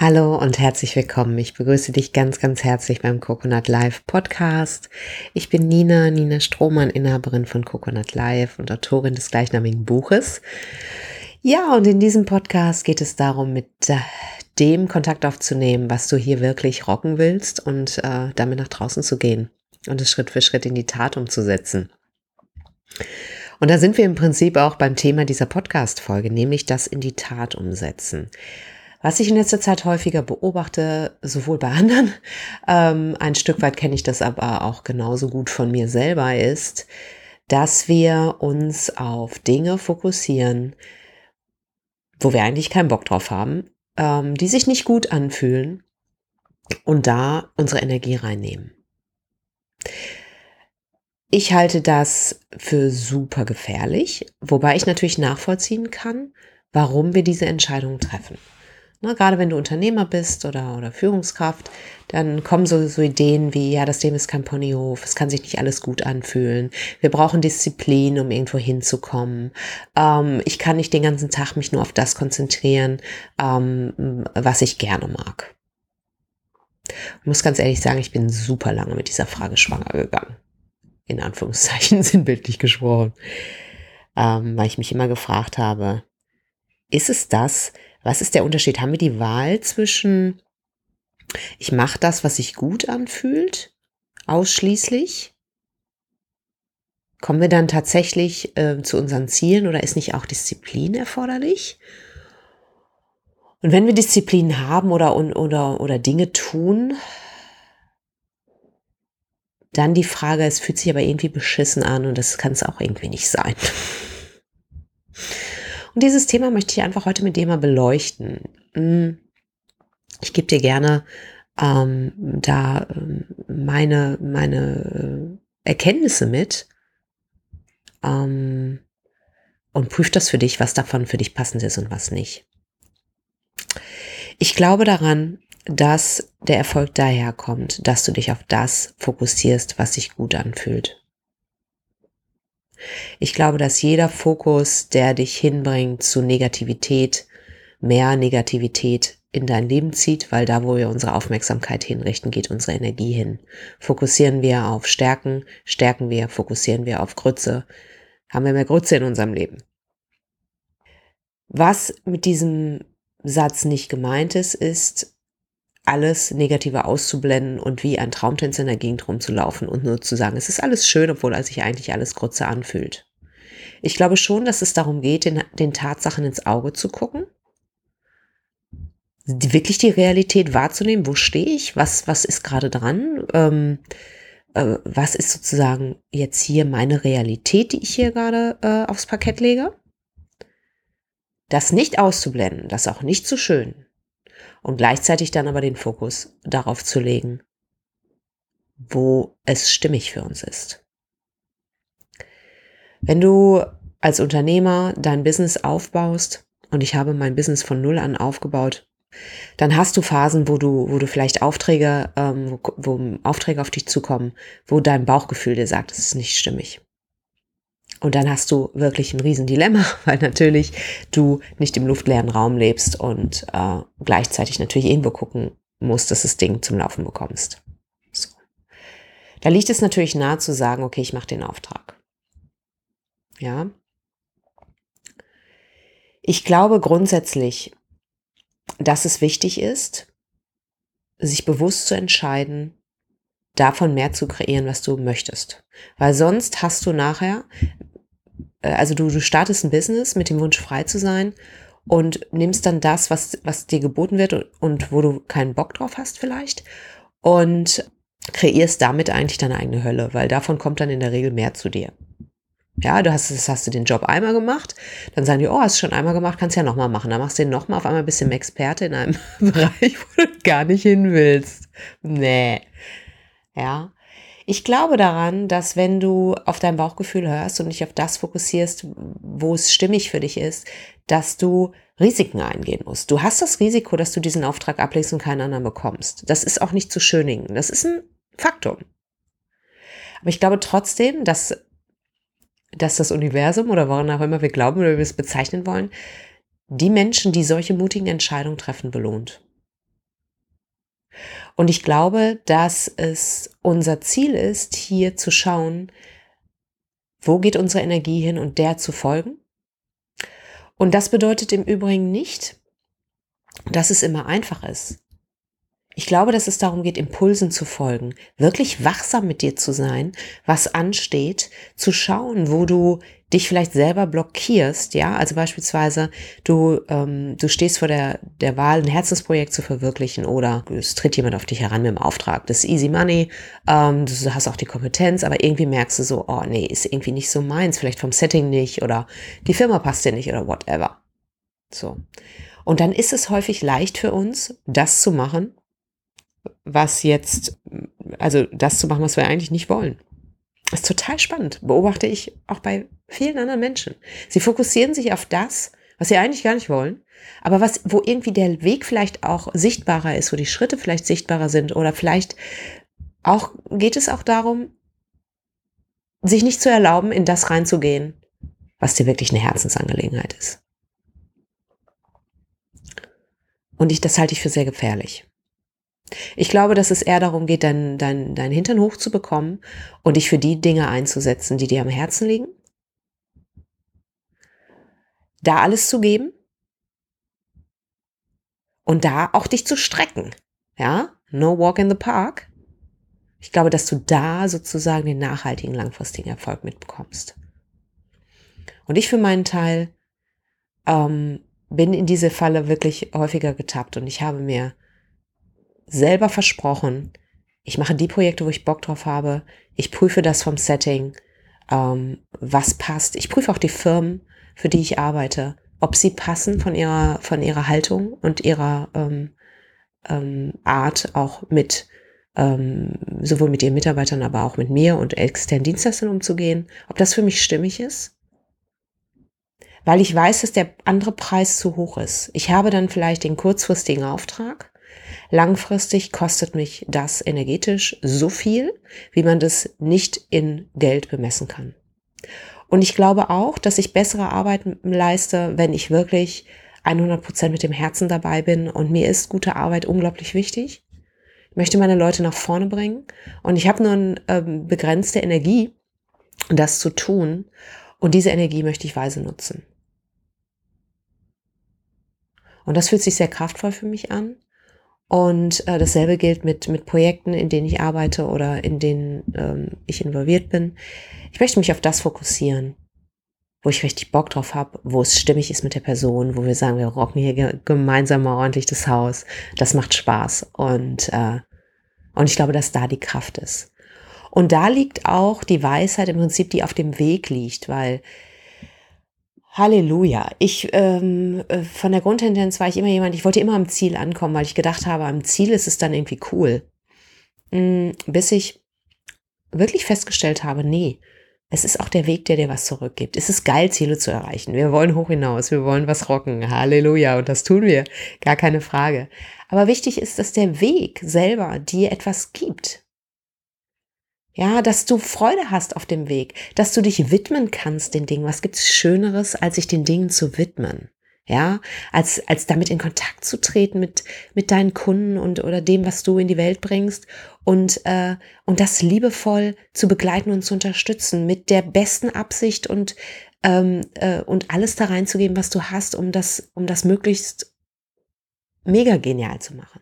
Hallo und herzlich willkommen. Ich begrüße dich ganz, ganz herzlich beim Coconut Live Podcast. Ich bin Nina, Nina Strohmann, Inhaberin von Coconut Live und Autorin des gleichnamigen Buches. Ja, und in diesem Podcast geht es darum, mit äh, dem Kontakt aufzunehmen, was du hier wirklich rocken willst und äh, damit nach draußen zu gehen und es Schritt für Schritt in die Tat umzusetzen. Und da sind wir im Prinzip auch beim Thema dieser Podcast-Folge, nämlich das in die Tat umsetzen. Was ich in letzter Zeit häufiger beobachte, sowohl bei anderen, ähm, ein Stück weit kenne ich das aber auch genauso gut von mir selber, ist, dass wir uns auf Dinge fokussieren, wo wir eigentlich keinen Bock drauf haben, ähm, die sich nicht gut anfühlen und da unsere Energie reinnehmen. Ich halte das für super gefährlich, wobei ich natürlich nachvollziehen kann, warum wir diese Entscheidung treffen. Ne, gerade wenn du Unternehmer bist oder, oder Führungskraft, dann kommen so, so Ideen wie, ja, das Leben ist kein Ponyhof, es kann sich nicht alles gut anfühlen. Wir brauchen Disziplin, um irgendwo hinzukommen. Ähm, ich kann nicht den ganzen Tag mich nur auf das konzentrieren, ähm, was ich gerne mag. Ich muss ganz ehrlich sagen, ich bin super lange mit dieser Frage schwanger gegangen. In Anführungszeichen sinnbildlich gesprochen. Ähm, weil ich mich immer gefragt habe, ist es das, was ist der Unterschied? Haben wir die Wahl zwischen, ich mache das, was sich gut anfühlt, ausschließlich? Kommen wir dann tatsächlich äh, zu unseren Zielen oder ist nicht auch Disziplin erforderlich? Und wenn wir Disziplin haben oder, oder, oder Dinge tun, dann die Frage, es fühlt sich aber irgendwie beschissen an und das kann es auch irgendwie nicht sein. Und dieses Thema möchte ich einfach heute mit dir mal beleuchten. Hm, ich gebe dir gerne ähm, da ähm, meine, meine äh, Erkenntnisse mit ähm, und prüf das für dich, was davon für dich passend ist und was nicht. Ich glaube daran, dass der Erfolg daherkommt, dass du dich auf das fokussierst, was sich gut anfühlt. Ich glaube, dass jeder Fokus, der dich hinbringt zu Negativität, mehr Negativität in dein Leben zieht, weil da, wo wir unsere Aufmerksamkeit hinrichten, geht unsere Energie hin. Fokussieren wir auf Stärken, stärken wir, fokussieren wir auf Grütze, haben wir mehr Grütze in unserem Leben. Was mit diesem Satz nicht gemeint ist, ist, alles Negative auszublenden und wie ein Traumtänzer in der Gegend rumzulaufen und nur zu sagen, es ist alles schön, obwohl sich eigentlich alles Grütze anfühlt. Ich glaube schon, dass es darum geht, den, den Tatsachen ins Auge zu gucken, wirklich die Realität wahrzunehmen, wo stehe ich, was, was ist gerade dran, ähm, äh, was ist sozusagen jetzt hier meine Realität, die ich hier gerade äh, aufs Parkett lege. Das nicht auszublenden, das auch nicht zu schön, und gleichzeitig dann aber den Fokus darauf zu legen, wo es stimmig für uns ist. Wenn du als Unternehmer dein Business aufbaust, und ich habe mein Business von null an aufgebaut, dann hast du Phasen, wo du, wo du vielleicht Aufträge, ähm, wo, wo Aufträge auf dich zukommen, wo dein Bauchgefühl dir sagt, es ist nicht stimmig. Und dann hast du wirklich ein Riesendilemma, weil natürlich du nicht im luftleeren Raum lebst und äh, gleichzeitig natürlich irgendwo gucken musst, dass das Ding zum Laufen bekommst. So. Da liegt es natürlich nahe zu sagen, okay, ich mache den Auftrag. Ja. Ich glaube grundsätzlich, dass es wichtig ist, sich bewusst zu entscheiden, davon mehr zu kreieren, was du möchtest. Weil sonst hast du nachher, also du, du startest ein Business mit dem Wunsch frei zu sein und nimmst dann das, was, was dir geboten wird und, und wo du keinen Bock drauf hast vielleicht und kreierst damit eigentlich deine eigene Hölle, weil davon kommt dann in der Regel mehr zu dir. Ja, du hast, das hast du den Job einmal gemacht, dann sagen die, oh, hast du schon einmal gemacht, kannst ja nochmal machen. Dann machst du den nochmal, auf einmal bist du Experte in einem Bereich, wo du gar nicht hin willst. Nee. Ja. Ich glaube daran, dass wenn du auf dein Bauchgefühl hörst und dich auf das fokussierst, wo es stimmig für dich ist, dass du Risiken eingehen musst. Du hast das Risiko, dass du diesen Auftrag ablegst und keinen anderen bekommst. Das ist auch nicht zu schönigen. Das ist ein Faktum. Aber ich glaube trotzdem, dass, dass das Universum oder woran auch immer wir glauben oder wir es bezeichnen wollen, die Menschen, die solche mutigen Entscheidungen treffen, belohnt. Und ich glaube, dass es unser Ziel ist, hier zu schauen, wo geht unsere Energie hin und der zu folgen. Und das bedeutet im Übrigen nicht, dass es immer einfach ist. Ich glaube, dass es darum geht, Impulsen zu folgen, wirklich wachsam mit dir zu sein, was ansteht, zu schauen, wo du dich vielleicht selber blockierst, ja, also beispielsweise du ähm, du stehst vor der der Wahl, ein Herzensprojekt zu verwirklichen oder es tritt jemand auf dich heran mit dem Auftrag, das ist easy money, ähm, du hast auch die Kompetenz, aber irgendwie merkst du so, oh nee, ist irgendwie nicht so meins, vielleicht vom Setting nicht oder die Firma passt dir nicht oder whatever, so. Und dann ist es häufig leicht für uns, das zu machen, was jetzt, also das zu machen, was wir eigentlich nicht wollen. Das ist total spannend, beobachte ich auch bei vielen anderen Menschen. Sie fokussieren sich auf das, was sie eigentlich gar nicht wollen, aber was, wo irgendwie der Weg vielleicht auch sichtbarer ist, wo die Schritte vielleicht sichtbarer sind oder vielleicht auch, geht es auch darum, sich nicht zu erlauben, in das reinzugehen, was dir wirklich eine Herzensangelegenheit ist. Und ich, das halte ich für sehr gefährlich. Ich glaube, dass es eher darum geht, dein, dein, dein Hintern hochzubekommen und dich für die Dinge einzusetzen, die dir am Herzen liegen. Da alles zu geben und da auch dich zu strecken. Ja, no walk in the park. Ich glaube, dass du da sozusagen den nachhaltigen, langfristigen Erfolg mitbekommst. Und ich für meinen Teil ähm, bin in diese Falle wirklich häufiger getappt und ich habe mir selber versprochen, ich mache die Projekte, wo ich Bock drauf habe. Ich prüfe das vom Setting, ähm, was passt. Ich prüfe auch die Firmen, für die ich arbeite, ob sie passen von ihrer, von ihrer Haltung und ihrer ähm, ähm, Art auch mit ähm, sowohl mit ihren Mitarbeitern, aber auch mit mir und externen Dienstleistern umzugehen, ob das für mich stimmig ist. Weil ich weiß, dass der andere Preis zu hoch ist. Ich habe dann vielleicht den kurzfristigen Auftrag Langfristig kostet mich das energetisch so viel, wie man das nicht in Geld bemessen kann. Und ich glaube auch, dass ich bessere Arbeit leiste, wenn ich wirklich 100 Prozent mit dem Herzen dabei bin. Und mir ist gute Arbeit unglaublich wichtig. Ich möchte meine Leute nach vorne bringen. Und ich habe nur eine ähm, begrenzte Energie, das zu tun. Und diese Energie möchte ich weise nutzen. Und das fühlt sich sehr kraftvoll für mich an. Und äh, dasselbe gilt mit, mit Projekten, in denen ich arbeite oder in denen ähm, ich involviert bin. Ich möchte mich auf das fokussieren, wo ich richtig Bock drauf habe, wo es stimmig ist mit der Person, wo wir sagen, wir rocken hier gemeinsam mal ordentlich das Haus. Das macht Spaß. Und, äh, und ich glaube, dass da die Kraft ist. Und da liegt auch die Weisheit im Prinzip, die auf dem Weg liegt, weil Halleluja. Ich ähm, äh, von der Grundtendenz war ich immer jemand, ich wollte immer am Ziel ankommen, weil ich gedacht habe, am Ziel ist es dann irgendwie cool. Mhm, bis ich wirklich festgestellt habe, nee, es ist auch der Weg, der dir was zurückgibt. Es ist geil, Ziele zu erreichen. Wir wollen hoch hinaus, wir wollen was rocken. Halleluja. Und das tun wir. Gar keine Frage. Aber wichtig ist, dass der Weg selber dir etwas gibt. Ja, dass du Freude hast auf dem Weg, dass du dich widmen kannst den Dingen. Was gibt's Schöneres, als sich den Dingen zu widmen? Ja, als, als damit in Kontakt zu treten mit, mit deinen Kunden und oder dem, was du in die Welt bringst und, äh, und das liebevoll zu begleiten und zu unterstützen mit der besten Absicht und, ähm, äh, und alles da reinzugeben, was du hast, um das, um das möglichst mega genial zu machen.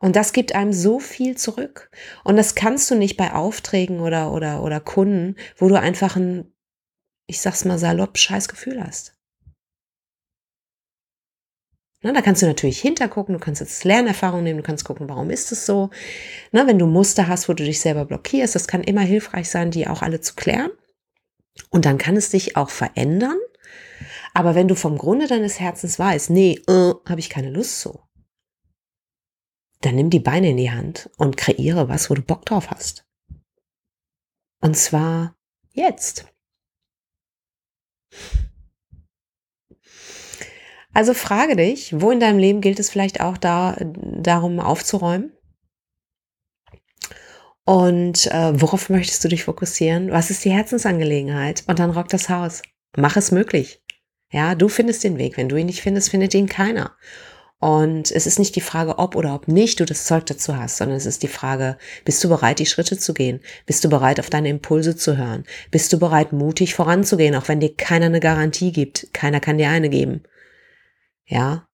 Und das gibt einem so viel zurück. Und das kannst du nicht bei Aufträgen oder, oder, oder Kunden, wo du einfach ein, ich sag's mal salopp, scheiß Gefühl hast. Na, da kannst du natürlich hintergucken, du kannst jetzt Lernerfahrung nehmen, du kannst gucken, warum ist es so. Na, wenn du Muster hast, wo du dich selber blockierst, das kann immer hilfreich sein, die auch alle zu klären. Und dann kann es dich auch verändern. Aber wenn du vom Grunde deines Herzens weißt, nee, äh, habe ich keine Lust so, dann nimm die Beine in die Hand und kreiere was, wo du Bock drauf hast. Und zwar jetzt. Also frage dich, wo in deinem Leben gilt es vielleicht auch da, darum aufzuräumen? Und äh, worauf möchtest du dich fokussieren? Was ist die Herzensangelegenheit? Und dann rock das Haus. Mach es möglich. Ja, du findest den Weg. Wenn du ihn nicht findest, findet ihn keiner. Und es ist nicht die Frage, ob oder ob nicht du das Zeug dazu hast, sondern es ist die Frage, bist du bereit, die Schritte zu gehen? Bist du bereit, auf deine Impulse zu hören? Bist du bereit, mutig voranzugehen, auch wenn dir keiner eine Garantie gibt? Keiner kann dir eine geben. Ja.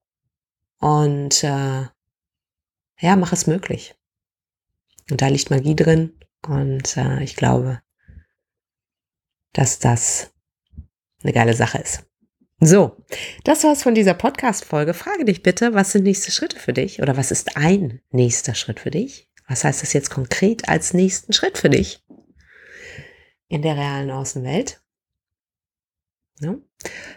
Und äh, ja, mach es möglich. Und da liegt Magie drin. Und äh, ich glaube, dass das eine geile Sache ist. So, das war's von dieser Podcast-Folge. Frage dich bitte, was sind nächste Schritte für dich? Oder was ist ein nächster Schritt für dich? Was heißt das jetzt konkret als nächsten Schritt für dich in der realen Außenwelt? Ja.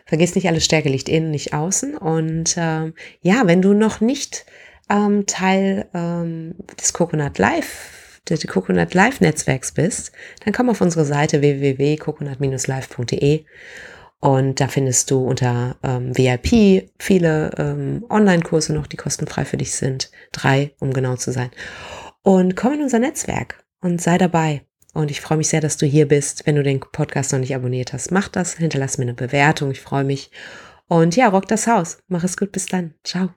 Vergiss nicht, alle Stärke liegt innen, nicht außen. Und ähm, ja, wenn du noch nicht ähm, Teil ähm, des Coconut Live, des Coconut Live Netzwerks bist, dann komm auf unsere Seite www.coconut-live.de und da findest du unter ähm, VIP viele ähm, Online-Kurse noch, die kostenfrei für dich sind. Drei, um genau zu sein. Und komm in unser Netzwerk und sei dabei. Und ich freue mich sehr, dass du hier bist. Wenn du den Podcast noch nicht abonniert hast, mach das. Hinterlass mir eine Bewertung. Ich freue mich. Und ja, rock das Haus. Mach es gut. Bis dann. Ciao.